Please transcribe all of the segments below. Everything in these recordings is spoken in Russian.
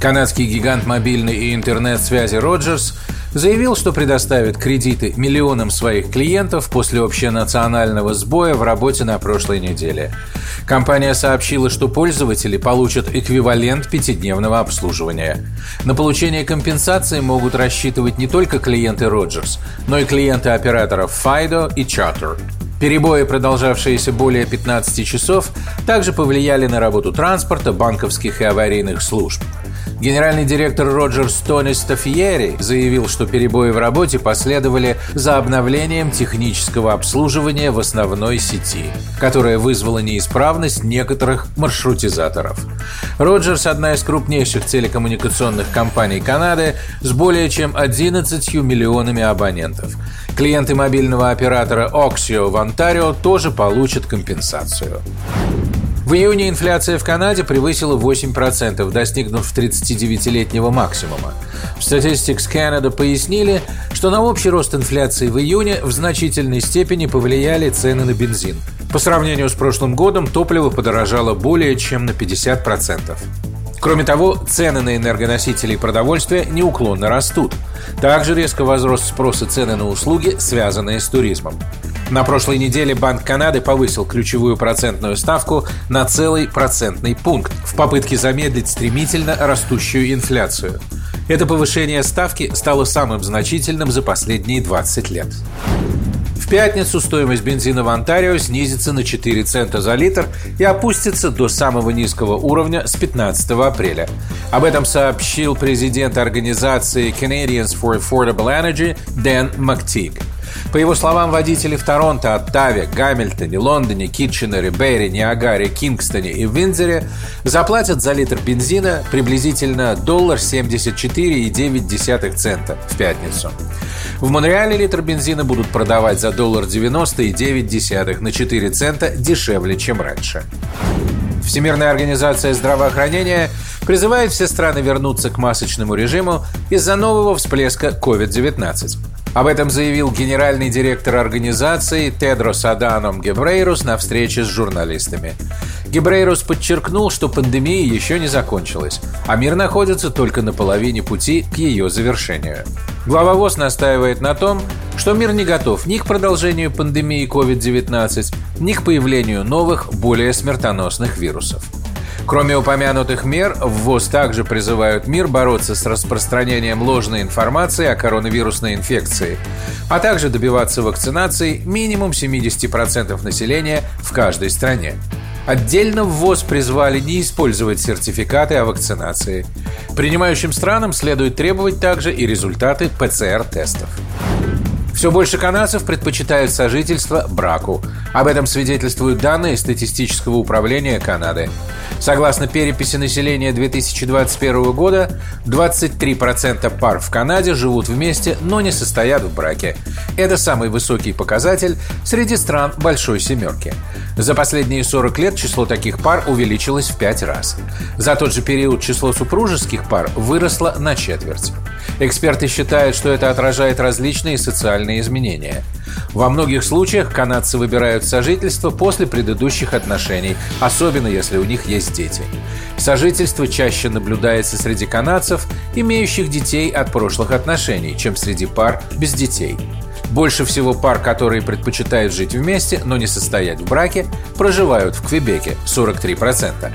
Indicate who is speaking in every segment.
Speaker 1: Канадский гигант мобильной и интернет-связи Роджерс заявил, что предоставит кредиты миллионам своих клиентов после общенационального сбоя в работе на прошлой неделе. Компания сообщила, что пользователи получат эквивалент пятидневного обслуживания. На получение компенсации могут рассчитывать не только клиенты Rogers, но и клиенты операторов Fido и Charter. Перебои, продолжавшиеся более 15 часов, также повлияли на работу транспорта, банковских и аварийных служб. Генеральный директор Роджер Тони Стафьери заявил, что перебои в работе последовали за обновлением технического обслуживания в основной сети, которое вызвало неисправность некоторых маршрутизаторов. Роджерс – одна из крупнейших телекоммуникационных компаний Канады с более чем 11 миллионами абонентов. Клиенты мобильного оператора Oxio в Онтарио тоже получат компенсацию. В июне инфляция в Канаде превысила 8%, достигнув 39-летнего максимума. В Statistics Canada пояснили, что на общий рост инфляции в июне в значительной степени повлияли цены на бензин. По сравнению с прошлым годом топливо подорожало более чем на 50%. Кроме того, цены на энергоносители и продовольствие неуклонно растут. Также резко возрос спрос и цены на услуги, связанные с туризмом. На прошлой неделе Банк Канады повысил ключевую процентную ставку на целый процентный пункт в попытке замедлить стремительно растущую инфляцию. Это повышение ставки стало самым значительным за последние 20 лет. В пятницу стоимость бензина в Онтарио снизится на 4 цента за литр и опустится до самого низкого уровня с 15 апреля. Об этом сообщил президент организации Canadians for Affordable Energy Дэн Мактиг. По его словам, водители в Торонто, Оттаве, Гамильтоне, Лондоне, Китченере, Берри, Ниагаре, Кингстоне и Виндзоре заплатят за литр бензина приблизительно доллар 74,9 цента в пятницу. В Монреале литр бензина будут продавать за доллар 90,9 на 4 цента дешевле, чем раньше. Всемирная организация здравоохранения призывает все страны вернуться к масочному режиму из-за нового всплеска COVID-19. Об этом заявил генеральный директор организации Тедрос Аданом Гебрейрус на встрече с журналистами. Гебрейрус подчеркнул, что пандемия еще не закончилась, а мир находится только на половине пути к ее завершению. Глава ВОЗ настаивает на том, что мир не готов ни к продолжению пандемии COVID-19, ни к появлению новых, более смертоносных вирусов. Кроме упомянутых мер, в ВОЗ также призывают мир бороться с распространением ложной информации о коронавирусной инфекции, а также добиваться вакцинации минимум 70% населения в каждой стране. Отдельно в ВОЗ призвали не использовать сертификаты о вакцинации. Принимающим странам следует требовать также и результаты ПЦР-тестов. Все больше канадцев предпочитают сожительство браку. Об этом свидетельствуют данные статистического управления Канады. Согласно переписи населения 2021 года, 23% пар в Канаде живут вместе, но не состоят в браке. Это самый высокий показатель среди стран Большой Семерки. За последние 40 лет число таких пар увеличилось в 5 раз. За тот же период число супружеских пар выросло на четверть. Эксперты считают, что это отражает различные социальные изменения. Во многих случаях канадцы выбирают сожительство после предыдущих отношений, особенно если у них есть дети. Сожительство чаще наблюдается среди канадцев, имеющих детей от прошлых отношений, чем среди пар без детей. Больше всего пар, которые предпочитают жить вместе, но не состоять в браке, проживают в Квебеке – 43%.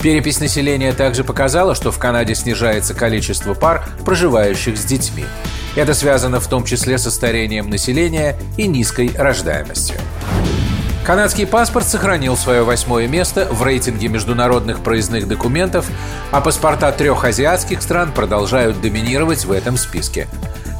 Speaker 1: Перепись населения также показала, что в Канаде снижается количество пар, проживающих с детьми. Это связано в том числе со старением населения и низкой рождаемостью. Канадский паспорт сохранил свое восьмое место в рейтинге международных проездных документов, а паспорта трех азиатских стран продолжают доминировать в этом списке.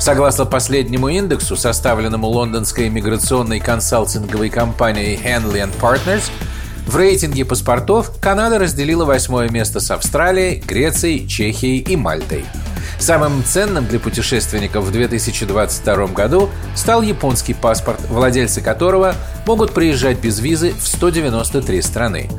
Speaker 1: Согласно последнему индексу, составленному лондонской иммиграционной консалтинговой компанией Henley Partners, В рейтинге паспортов Канада разделила восьмое место с Австралией, Грецией, Чехией и Мальтой. Самым ценным для путешественников в 2022 году стал японский паспорт, владельцы которого могут приезжать без визы в 193 страны.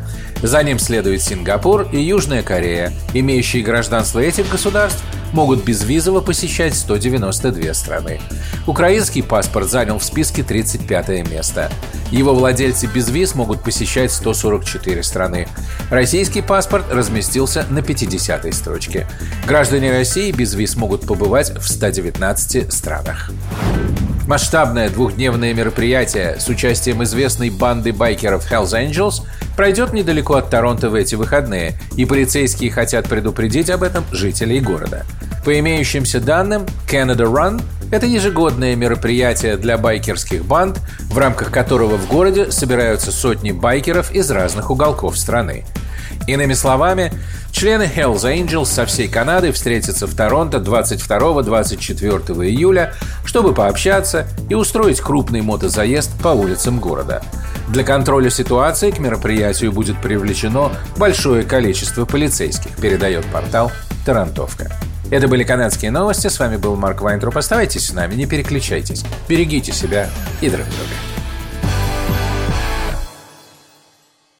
Speaker 1: За ним следует Сингапур и Южная Корея. Имеющие гражданство этих государств могут безвизово посещать 192 страны. Украинский паспорт занял в списке 35 место. Его владельцы без виз могут посещать 144 страны. Российский паспорт разместился на 50 строчке. Граждане России без виз могут побывать в 119 странах. Масштабное двухдневное мероприятие с участием известной банды байкеров Hells Angels пройдет недалеко от Торонто в эти выходные, и полицейские хотят предупредить об этом жителей города. По имеющимся данным, Canada Run – это ежегодное мероприятие для байкерских банд, в рамках которого в городе собираются сотни байкеров из разных уголков страны. Иными словами, члены Hells Angels со всей Канады встретятся в Торонто 22-24 июля, чтобы пообщаться и устроить крупный мотозаезд по улицам города. Для контроля ситуации к мероприятию будет привлечено большое количество полицейских, передает портал «Тарантовка». Это были канадские новости. С вами был Марк Вайнтруп. Оставайтесь с нами, не переключайтесь. Берегите себя и друг друга.